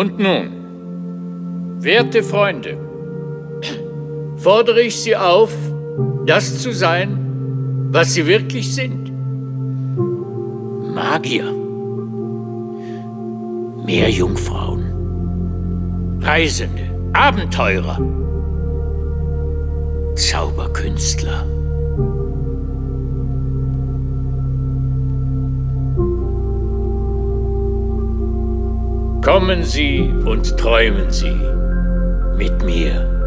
Und nun, werte Freunde, fordere ich Sie auf, das zu sein, was Sie wirklich sind. Magier, Meerjungfrauen, Reisende, Abenteurer, Zauberkünstler. Kommen Sie und träumen Sie mit mir.